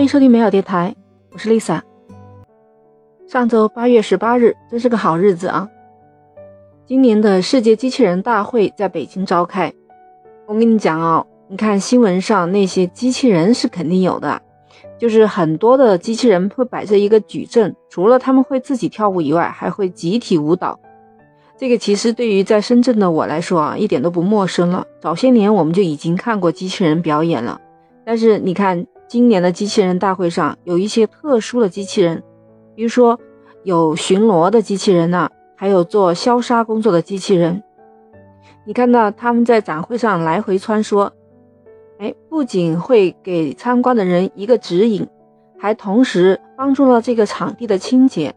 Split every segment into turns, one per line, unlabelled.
欢迎收听美好电台，我是 Lisa。上周八月十八日，真是个好日子啊！今年的世界机器人大会在北京召开。我跟你讲哦，你看新闻上那些机器人是肯定有的，就是很多的机器人会摆着一个矩阵，除了他们会自己跳舞以外，还会集体舞蹈。这个其实对于在深圳的我来说啊，一点都不陌生了。早些年我们就已经看过机器人表演了，但是你看今年的机器人大会上有一些特殊的机器人，比如说有巡逻的机器人呐，还有做消杀工作的机器人。你看到他们在展会上来回穿梭，哎，不仅会给参观的人一个指引，还同时帮助了这个场地的清洁。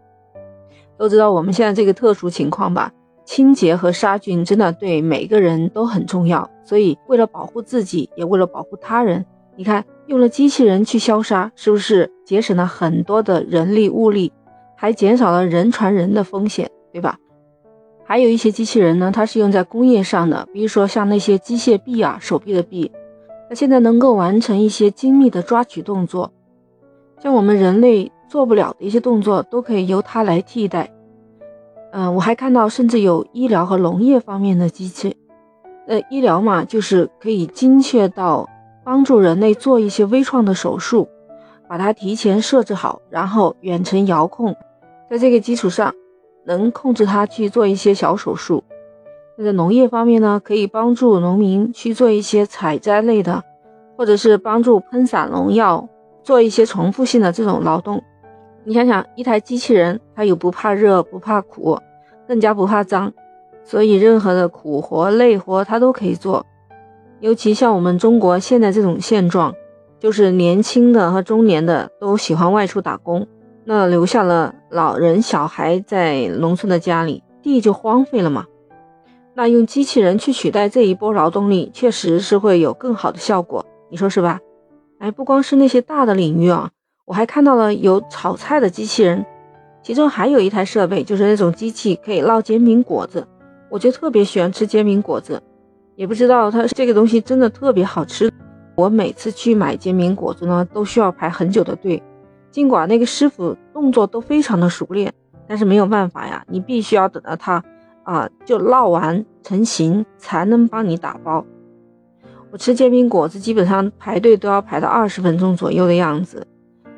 都知道我们现在这个特殊情况吧？清洁和杀菌真的对每个人都很重要，所以为了保护自己，也为了保护他人，你看用了机器人去消杀，是不是节省了很多的人力物力，还减少了人传人的风险，对吧？还有一些机器人呢，它是用在工业上的，比如说像那些机械臂啊，手臂的臂，那现在能够完成一些精密的抓取动作，像我们人类做不了的一些动作，都可以由它来替代。嗯，我还看到，甚至有医疗和农业方面的机器。呃，医疗嘛，就是可以精确到帮助人类做一些微创的手术，把它提前设置好，然后远程遥控，在这个基础上能控制它去做一些小手术。那在农业方面呢，可以帮助农民去做一些采摘类的，或者是帮助喷洒农药，做一些重复性的这种劳动。你想想，一台机器人，它又不怕热，不怕苦，更加不怕脏，所以任何的苦活累活它都可以做。尤其像我们中国现在这种现状，就是年轻的和中年的都喜欢外出打工，那留下了老人小孩在农村的家里，地就荒废了嘛。那用机器人去取代这一波劳动力，确实是会有更好的效果，你说是吧？哎，不光是那些大的领域啊。我还看到了有炒菜的机器人，其中还有一台设备，就是那种机器可以烙煎饼果子。我就特别喜欢吃煎饼果子，也不知道它这个东西真的特别好吃。我每次去买煎饼果子呢，都需要排很久的队，尽管那个师傅动作都非常的熟练，但是没有办法呀，你必须要等到它啊就烙完成型才能帮你打包。我吃煎饼果子基本上排队都要排到二十分钟左右的样子。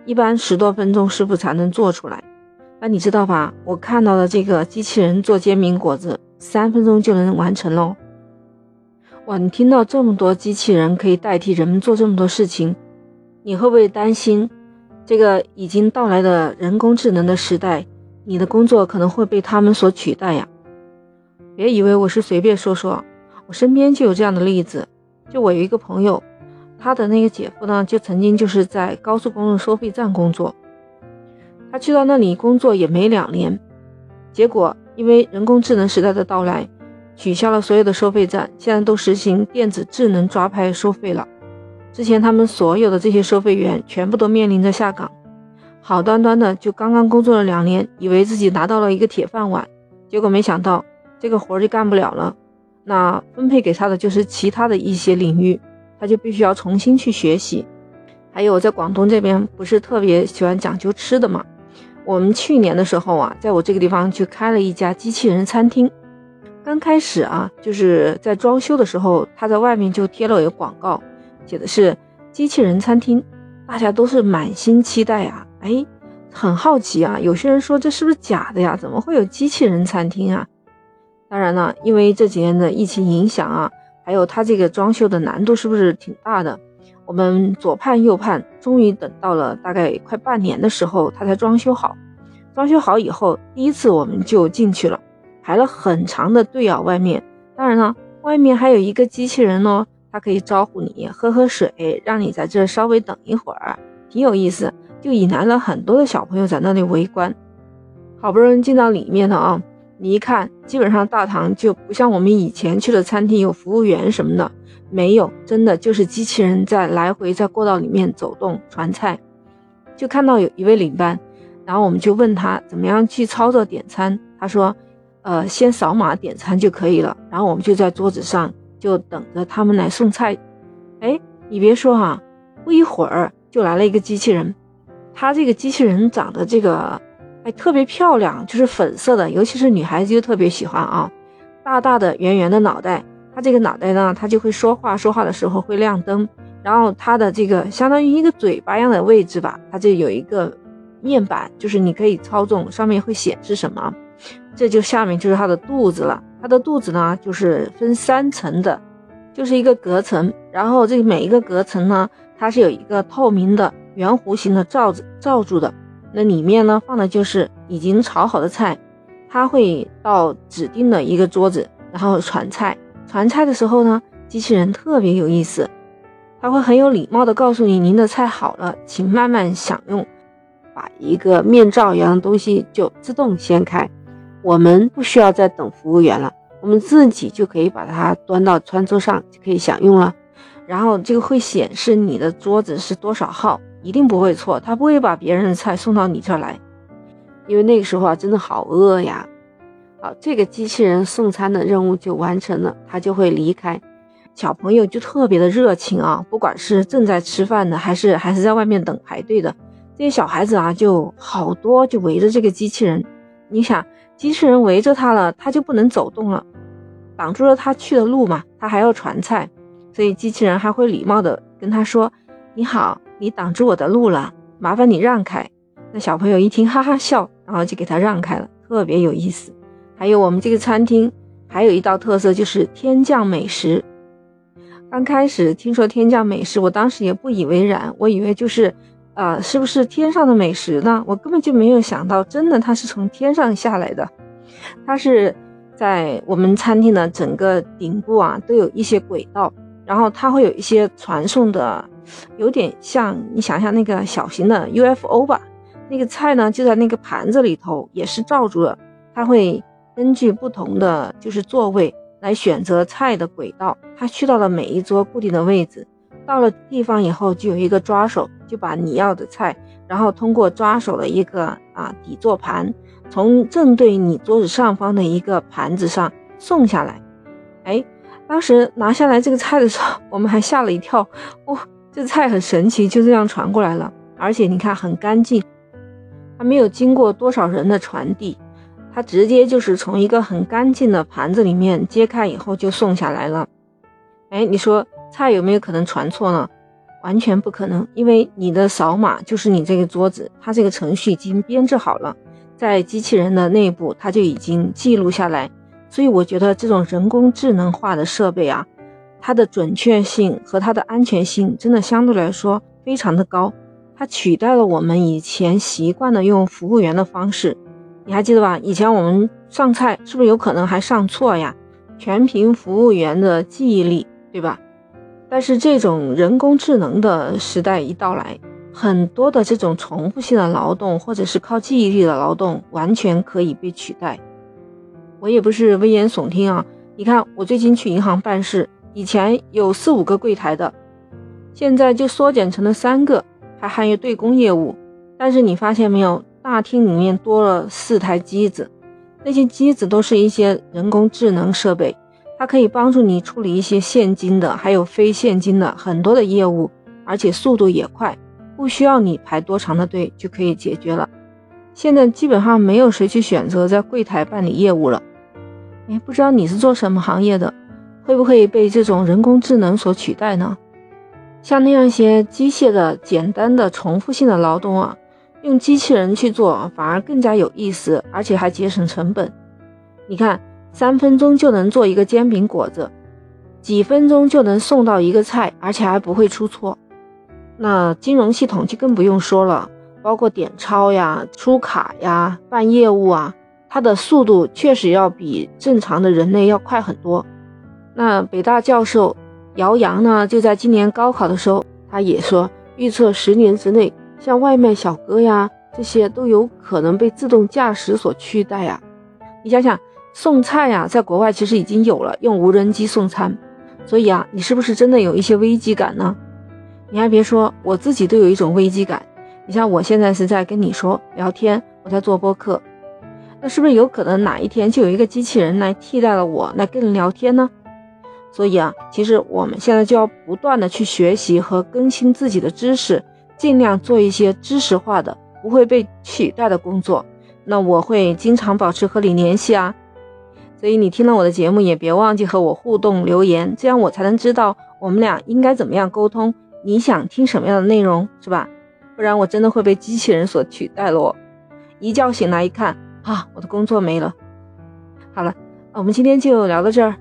一般十多分钟师傅才能做出来，那你知道吧？我看到的这个机器人做煎饼果子，三分钟就能完成喽。哇，你听到这么多机器人可以代替人们做这么多事情，你会不会担心这个已经到来的人工智能的时代，你的工作可能会被他们所取代呀？别以为我是随便说说，我身边就有这样的例子，就我有一个朋友。他的那个姐夫呢，就曾经就是在高速公路收费站工作。他去到那里工作也没两年，结果因为人工智能时代的到来，取消了所有的收费站，现在都实行电子智能抓拍收费了。之前他们所有的这些收费员全部都面临着下岗，好端端的就刚刚工作了两年，以为自己拿到了一个铁饭碗，结果没想到这个活就干不了了。那分配给他的就是其他的一些领域。他就必须要重新去学习。还有在广东这边不是特别喜欢讲究吃的嘛？我们去年的时候啊，在我这个地方去开了一家机器人餐厅。刚开始啊，就是在装修的时候，他在外面就贴了一个广告，写的是机器人餐厅，大家都是满心期待啊，哎，很好奇啊。有些人说这是不是假的呀？怎么会有机器人餐厅啊？当然了，因为这几年的疫情影响啊。还有它这个装修的难度是不是挺大的？我们左盼右盼，终于等到了大概快半年的时候，它才装修好。装修好以后，第一次我们就进去了，排了很长的队啊。外面当然了，外面还有一个机器人哦，它可以招呼你喝喝水，让你在这稍微等一会儿，挺有意思，就引来了很多的小朋友在那里围观。好不容易进到里面了啊！你一看，基本上大堂就不像我们以前去的餐厅有服务员什么的，没有，真的就是机器人在来回在过道里面走动传菜。就看到有一位领班，然后我们就问他怎么样去操作点餐，他说，呃，先扫码点餐就可以了。然后我们就在桌子上就等着他们来送菜。哎，你别说哈，不一会儿。就来了一个机器人，它这个机器人长得这个哎特别漂亮，就是粉色的，尤其是女孩子就特别喜欢啊，大大的圆圆的脑袋，它这个脑袋呢，它就会说话，说话的时候会亮灯，然后它的这个相当于一个嘴巴一样的位置吧，它就有一个面板，就是你可以操纵，上面会显示什么，这就下面就是它的肚子了，它的肚子呢就是分三层的，就是一个隔层，然后这每一个隔层呢。它是有一个透明的圆弧形的罩子罩住的，那里面呢放的就是已经炒好的菜，它会到指定的一个桌子，然后传菜。传菜的时候呢，机器人特别有意思，它会很有礼貌的告诉你您的菜好了，请慢慢享用。把一个面罩一样的东西就自动掀开，我们不需要再等服务员了，我们自己就可以把它端到餐桌上就可以享用了。然后这个会显示你的桌子是多少号，一定不会错，他不会把别人的菜送到你这来，因为那个时候啊，真的好饿呀。好，这个机器人送餐的任务就完成了，他就会离开。小朋友就特别的热情啊，不管是正在吃饭的，还是还是在外面等排队的，这些小孩子啊，就好多就围着这个机器人。你想，机器人围着他了，他就不能走动了，挡住了他去的路嘛，他还要传菜。所以机器人还会礼貌的跟他说：“你好，你挡住我的路了，麻烦你让开。”那小朋友一听哈哈笑，然后就给他让开了，特别有意思。还有我们这个餐厅还有一道特色就是天降美食。刚开始听说天降美食，我当时也不以为然，我以为就是啊，是不是天上的美食呢？我根本就没有想到，真的它是从天上下来的，它是在我们餐厅的整个顶部啊，都有一些轨道。然后它会有一些传送的，有点像你想象那个小型的 UFO 吧。那个菜呢就在那个盘子里头，也是罩住了。它会根据不同的就是座位来选择菜的轨道。它去到了每一桌固定的位置，到了地方以后就有一个抓手，就把你要的菜，然后通过抓手的一个啊底座盘，从正对你桌子上方的一个盘子上送下来。哎。当时拿下来这个菜的时候，我们还吓了一跳。哇，这菜很神奇，就这样传过来了，而且你看很干净，还没有经过多少人的传递，它直接就是从一个很干净的盘子里面揭开以后就送下来了。哎，你说菜有没有可能传错呢？完全不可能，因为你的扫码就是你这个桌子，它这个程序已经编制好了，在机器人的内部，它就已经记录下来。所以我觉得这种人工智能化的设备啊，它的准确性和它的安全性真的相对来说非常的高。它取代了我们以前习惯的用服务员的方式。你还记得吧？以前我们上菜是不是有可能还上错呀？全凭服务员的记忆力，对吧？但是这种人工智能的时代一到来，很多的这种重复性的劳动或者是靠记忆力的劳动完全可以被取代。我也不是危言耸听啊！你看，我最近去银行办事，以前有四五个柜台的，现在就缩减成了三个，还含有对公业务。但是你发现没有，大厅里面多了四台机子，那些机子都是一些人工智能设备，它可以帮助你处理一些现金的，还有非现金的很多的业务，而且速度也快，不需要你排多长的队就可以解决了。现在基本上没有谁去选择在柜台办理业务了。哎，不知道你是做什么行业的，会不会被这种人工智能所取代呢？像那样一些机械的、简单的、重复性的劳动啊，用机器人去做反而更加有意思，而且还节省成本。你看，三分钟就能做一个煎饼果子，几分钟就能送到一个菜，而且还不会出错。那金融系统就更不用说了，包括点钞呀、出卡呀、办业务啊。它的速度确实要比正常的人类要快很多。那北大教授姚洋呢，就在今年高考的时候，他也说预测十年之内，像外卖小哥呀这些都有可能被自动驾驶所取代呀。你想想，送菜呀，在国外其实已经有了用无人机送餐，所以啊，你是不是真的有一些危机感呢？你还别说，我自己都有一种危机感。你像我现在是在跟你说聊天，我在做播客。那是不是有可能哪一天就有一个机器人来替代了我来跟你聊天呢？所以啊，其实我们现在就要不断的去学习和更新自己的知识，尽量做一些知识化的、不会被取代的工作。那我会经常保持和你联系啊。所以你听了我的节目，也别忘记和我互动留言，这样我才能知道我们俩应该怎么样沟通。你想听什么样的内容，是吧？不然我真的会被机器人所取代了。一觉醒来一看，啊，我的工作没了。好了，我们今天就聊到这儿，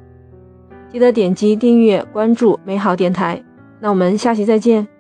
记得点击订阅关注美好电台。那我们下期再见。